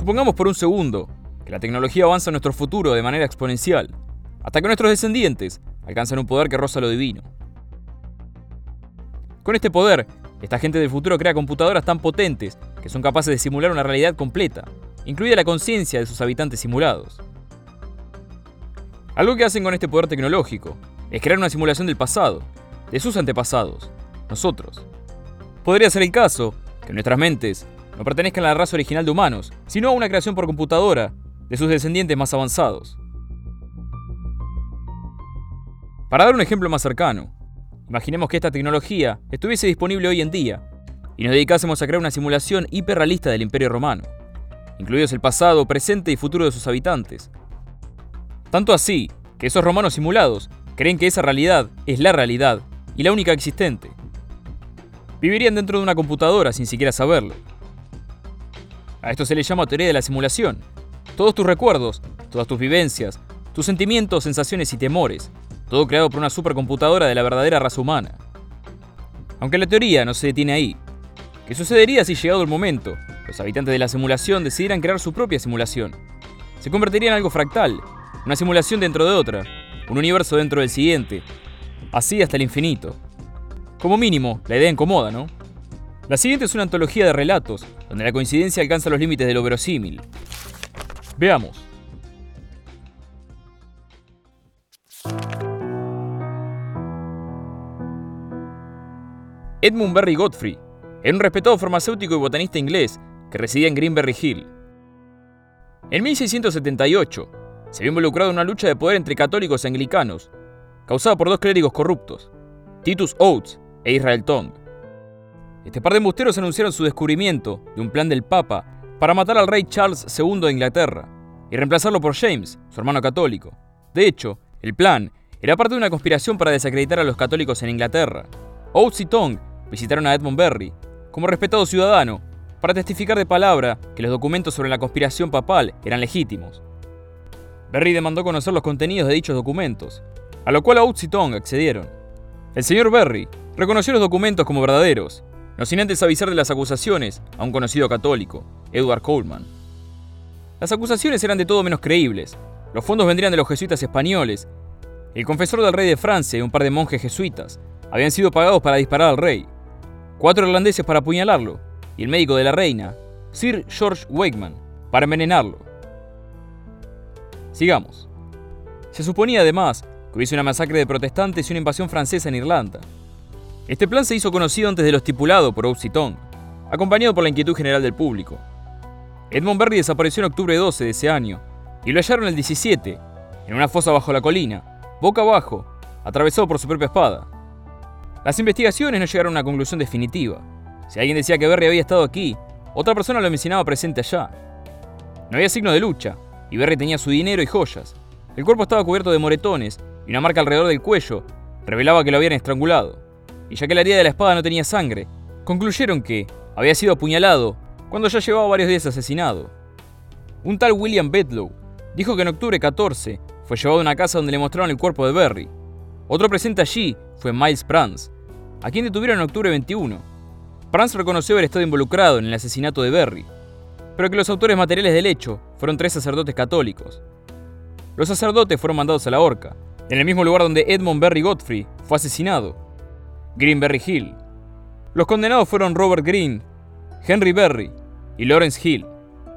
Supongamos por un segundo que la tecnología avanza en nuestro futuro de manera exponencial, hasta que nuestros descendientes alcanzan un poder que roza lo divino. Con este poder, esta gente del futuro crea computadoras tan potentes que son capaces de simular una realidad completa, incluida la conciencia de sus habitantes simulados. Algo que hacen con este poder tecnológico es crear una simulación del pasado, de sus antepasados, nosotros. Podría ser el caso que nuestras mentes no pertenezcan a la raza original de humanos, sino a una creación por computadora de sus descendientes más avanzados. Para dar un ejemplo más cercano, imaginemos que esta tecnología estuviese disponible hoy en día y nos dedicásemos a crear una simulación hiperrealista del Imperio Romano, incluidos el pasado, presente y futuro de sus habitantes. Tanto así que esos romanos simulados creen que esa realidad es la realidad y la única existente. Vivirían dentro de una computadora sin siquiera saberlo. A esto se le llama teoría de la simulación. Todos tus recuerdos, todas tus vivencias, tus sentimientos, sensaciones y temores, todo creado por una supercomputadora de la verdadera raza humana. Aunque la teoría no se detiene ahí. ¿Qué sucedería si llegado el momento, los habitantes de la simulación decidieran crear su propia simulación? Se convertiría en algo fractal, una simulación dentro de otra, un universo dentro del siguiente, así hasta el infinito. Como mínimo, la idea incomoda, ¿no? La siguiente es una antología de relatos, donde la coincidencia alcanza los límites de lo verosímil. Veamos. Edmund Berry Godfrey era un respetado farmacéutico y botanista inglés que residía en Greenberry Hill. En 1678 se vio involucrado en una lucha de poder entre católicos y anglicanos, causada por dos clérigos corruptos, Titus Oates e Israel Tong. Este par de embusteros anunciaron su descubrimiento de un plan del Papa para matar al rey Charles II de Inglaterra y reemplazarlo por James, su hermano católico. De hecho, el plan era parte de una conspiración para desacreditar a los católicos en Inglaterra. Oates y Tong visitaron a Edmund Berry, como respetado ciudadano, para testificar de palabra que los documentos sobre la conspiración papal eran legítimos. Berry demandó conocer los contenidos de dichos documentos, a lo cual Oates y Tong accedieron. El señor Berry reconoció los documentos como verdaderos, no sin antes avisar de las acusaciones a un conocido católico, Edward Coleman. Las acusaciones eran de todo menos creíbles. Los fondos vendrían de los jesuitas españoles. El confesor del rey de Francia y un par de monjes jesuitas habían sido pagados para disparar al rey cuatro irlandeses para apuñalarlo, y el médico de la reina, Sir George Wakeman, para envenenarlo. Sigamos. Se suponía además que hubiese una masacre de protestantes y una invasión francesa en Irlanda. Este plan se hizo conocido antes de lo estipulado por Tong, acompañado por la inquietud general del público. Edmund Berry desapareció en octubre 12 de ese año y lo hallaron el 17, en una fosa bajo la colina, boca abajo, atravesado por su propia espada. Las investigaciones no llegaron a una conclusión definitiva. Si alguien decía que Berry había estado aquí, otra persona lo mencionaba presente allá. No había signo de lucha, y Berry tenía su dinero y joyas. El cuerpo estaba cubierto de moretones, y una marca alrededor del cuello revelaba que lo habían estrangulado. Y ya que la herida de la espada no tenía sangre, concluyeron que había sido apuñalado cuando ya llevaba varios días asesinado. Un tal William Bedlow dijo que en octubre 14 fue llevado a una casa donde le mostraron el cuerpo de Berry. Otro presente allí fue Miles Prance, a quien detuvieron en octubre 21. Prance reconoció haber estado involucrado en el asesinato de Berry, pero que los autores materiales del hecho fueron tres sacerdotes católicos. Los sacerdotes fueron mandados a la horca, en el mismo lugar donde Edmund Berry Godfrey fue asesinado, Greenberry Hill. Los condenados fueron Robert Green, Henry Berry y Lawrence Hill,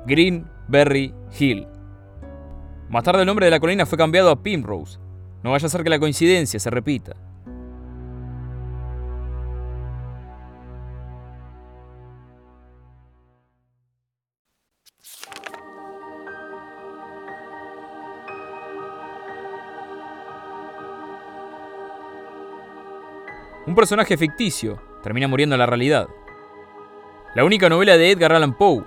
Greenberry Hill. Más tarde el nombre de la colina fue cambiado a Primrose. No vaya a ser que la coincidencia se repita. Un personaje ficticio termina muriendo en la realidad. La única novela de Edgar Allan Poe,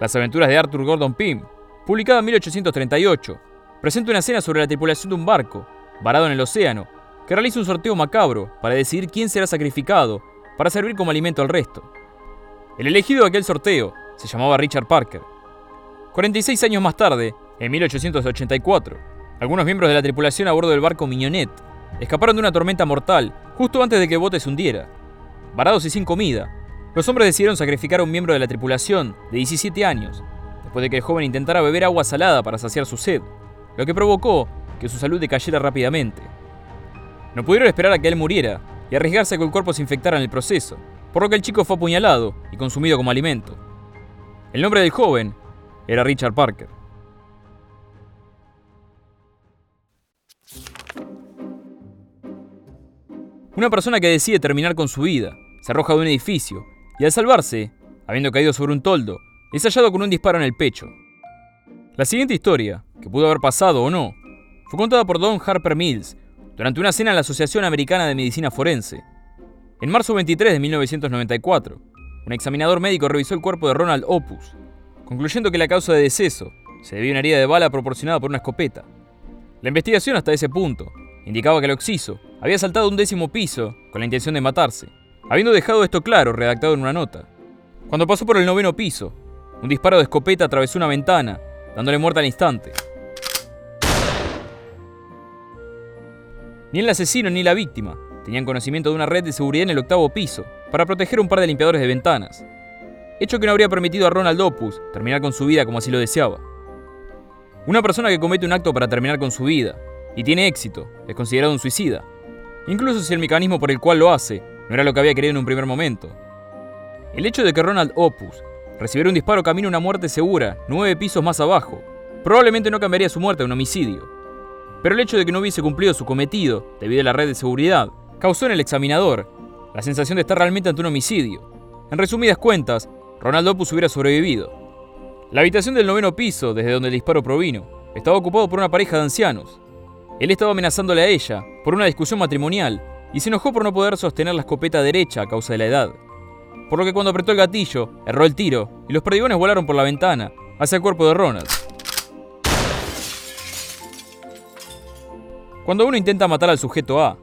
Las aventuras de Arthur Gordon Pym, publicada en 1838, presenta una escena sobre la tripulación de un barco, varado en el océano, que realiza un sorteo macabro para decidir quién será sacrificado para servir como alimento al resto. El elegido de aquel sorteo se llamaba Richard Parker. 46 años más tarde, en 1884, algunos miembros de la tripulación a bordo del barco Mignonette escaparon de una tormenta mortal justo antes de que el bote se hundiera. Varados y sin comida, los hombres decidieron sacrificar a un miembro de la tripulación de 17 años, después de que el joven intentara beber agua salada para saciar su sed, lo que provocó que su salud decayera rápidamente. No pudieron esperar a que él muriera y arriesgarse a que el cuerpo se infectara en el proceso, por lo que el chico fue apuñalado y consumido como alimento. El nombre del joven era Richard Parker. Una persona que decide terminar con su vida se arroja de un edificio y al salvarse, habiendo caído sobre un toldo, es hallado con un disparo en el pecho. La siguiente historia, que pudo haber pasado o no, fue contada por Don Harper Mills durante una cena en la Asociación Americana de Medicina Forense. En marzo 23 de 1994, un examinador médico revisó el cuerpo de Ronald Opus, concluyendo que la causa de deceso se debía a una herida de bala proporcionada por una escopeta. La investigación hasta ese punto indicaba que el occiso había saltado un décimo piso con la intención de matarse, habiendo dejado esto claro redactado en una nota. Cuando pasó por el noveno piso, un disparo de escopeta atravesó una ventana, dándole muerte al instante. Ni el asesino ni la víctima tenían conocimiento de una red de seguridad en el octavo piso para proteger un par de limpiadores de ventanas, hecho que no habría permitido a Ronald Opus terminar con su vida como así lo deseaba. Una persona que comete un acto para terminar con su vida y tiene éxito es considerado un suicida, incluso si el mecanismo por el cual lo hace no era lo que había querido en un primer momento. El hecho de que Ronald Opus recibiera un disparo camino a una muerte segura, nueve pisos más abajo, probablemente no cambiaría su muerte a un homicidio. Pero el hecho de que no hubiese cumplido su cometido, debido a la red de seguridad, causó en el examinador la sensación de estar realmente ante un homicidio. En resumidas cuentas, Ronald Opus hubiera sobrevivido. La habitación del noveno piso, desde donde el disparo provino, estaba ocupado por una pareja de ancianos, él estaba amenazándole a ella por una discusión matrimonial y se enojó por no poder sostener la escopeta derecha a causa de la edad. Por lo que cuando apretó el gatillo, erró el tiro y los perdigones volaron por la ventana hacia el cuerpo de Ronald. Cuando uno intenta matar al sujeto A,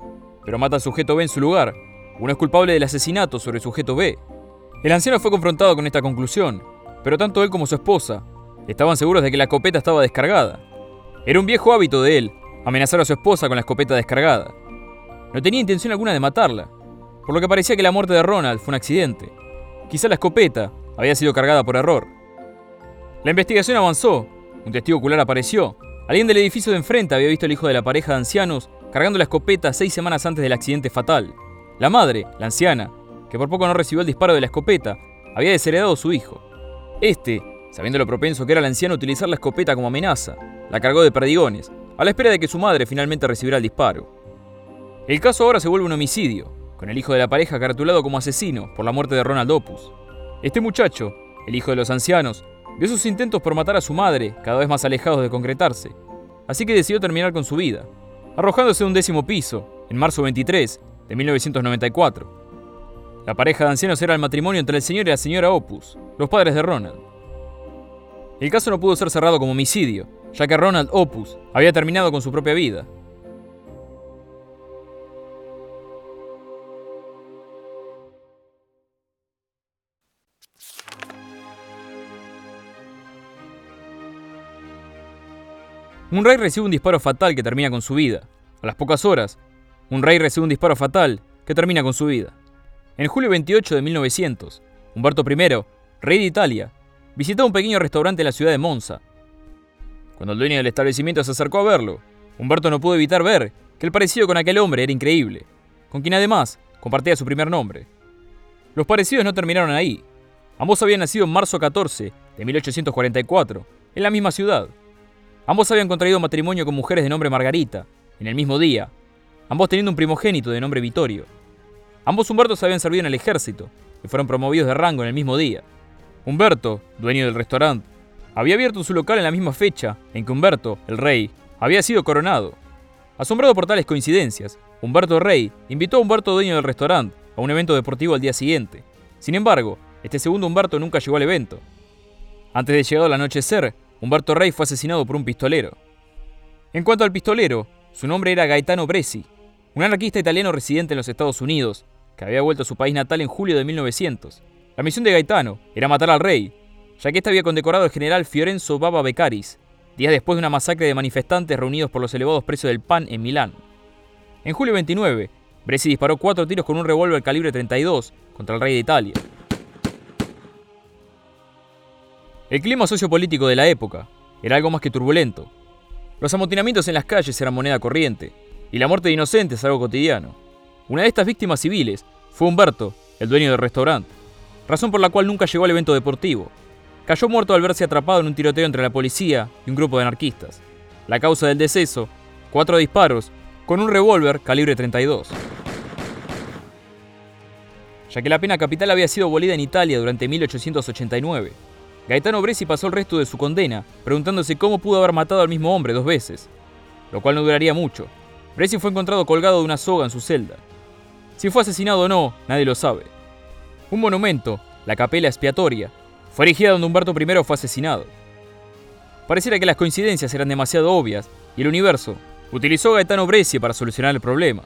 pero mata al sujeto B en su lugar, uno es culpable del asesinato sobre el sujeto B. El anciano fue confrontado con esta conclusión, pero tanto él como su esposa estaban seguros de que la escopeta estaba descargada. Era un viejo hábito de él amenazar a su esposa con la escopeta descargada. No tenía intención alguna de matarla, por lo que parecía que la muerte de Ronald fue un accidente. Quizá la escopeta había sido cargada por error. La investigación avanzó, un testigo ocular apareció. Alguien del edificio de enfrente había visto al hijo de la pareja de ancianos cargando la escopeta seis semanas antes del accidente fatal. La madre, la anciana, que por poco no recibió el disparo de la escopeta, había desheredado a su hijo. Este, sabiendo lo propenso que era el anciano utilizar la escopeta como amenaza, la cargó de perdigones a la espera de que su madre finalmente recibiera el disparo. El caso ahora se vuelve un homicidio, con el hijo de la pareja caratulado como asesino por la muerte de Ronald Opus. Este muchacho, el hijo de los ancianos, vio sus intentos por matar a su madre cada vez más alejados de concretarse, así que decidió terminar con su vida, arrojándose de un décimo piso, en marzo 23 de 1994. La pareja de ancianos era el matrimonio entre el señor y la señora Opus, los padres de Ronald. El caso no pudo ser cerrado como homicidio, ya que Ronald Opus había terminado con su propia vida. Un rey recibe un disparo fatal que termina con su vida. A las pocas horas, un rey recibe un disparo fatal que termina con su vida. En julio 28 de 1900, Humberto I, rey de Italia, visitó un pequeño restaurante en la ciudad de Monza, cuando el dueño del establecimiento se acercó a verlo, Humberto no pudo evitar ver que el parecido con aquel hombre era increíble, con quien además compartía su primer nombre. Los parecidos no terminaron ahí. Ambos habían nacido en marzo 14 de 1844, en la misma ciudad. Ambos habían contraído matrimonio con mujeres de nombre Margarita, en el mismo día, ambos teniendo un primogénito de nombre Vittorio. Ambos Humbertos habían servido en el ejército y fueron promovidos de rango en el mismo día. Humberto, dueño del restaurante, había abierto su local en la misma fecha en que Humberto, el rey, había sido coronado. Asombrado por tales coincidencias, Humberto Rey invitó a Humberto dueño del restaurante a un evento deportivo al día siguiente. Sin embargo, este segundo Humberto nunca llegó al evento. Antes de llegar al anochecer, Humberto Rey fue asesinado por un pistolero. En cuanto al pistolero, su nombre era Gaetano Bresci, un anarquista italiano residente en los Estados Unidos, que había vuelto a su país natal en julio de 1900. La misión de Gaetano era matar al rey ya que este había condecorado al general Fiorenzo Baba Beccaris, días después de una masacre de manifestantes reunidos por los elevados precios del pan en Milán. En julio 29, Bresci disparó cuatro tiros con un revólver calibre 32 contra el rey de Italia. El clima sociopolítico de la época era algo más que turbulento. Los amotinamientos en las calles eran moneda corriente, y la muerte de inocentes algo cotidiano. Una de estas víctimas civiles fue Humberto, el dueño del restaurante, razón por la cual nunca llegó al evento deportivo. Cayó muerto al verse atrapado en un tiroteo entre la policía y un grupo de anarquistas. La causa del deceso, cuatro disparos con un revólver calibre 32. Ya que la pena capital había sido abolida en Italia durante 1889, Gaetano Bresci pasó el resto de su condena preguntándose cómo pudo haber matado al mismo hombre dos veces, lo cual no duraría mucho. Bresci fue encontrado colgado de una soga en su celda. Si fue asesinado o no, nadie lo sabe. Un monumento, la capela expiatoria, fue erigida donde Humberto I fue asesinado. Pareciera que las coincidencias eran demasiado obvias y el universo utilizó a Gaetano Bresci para solucionar el problema.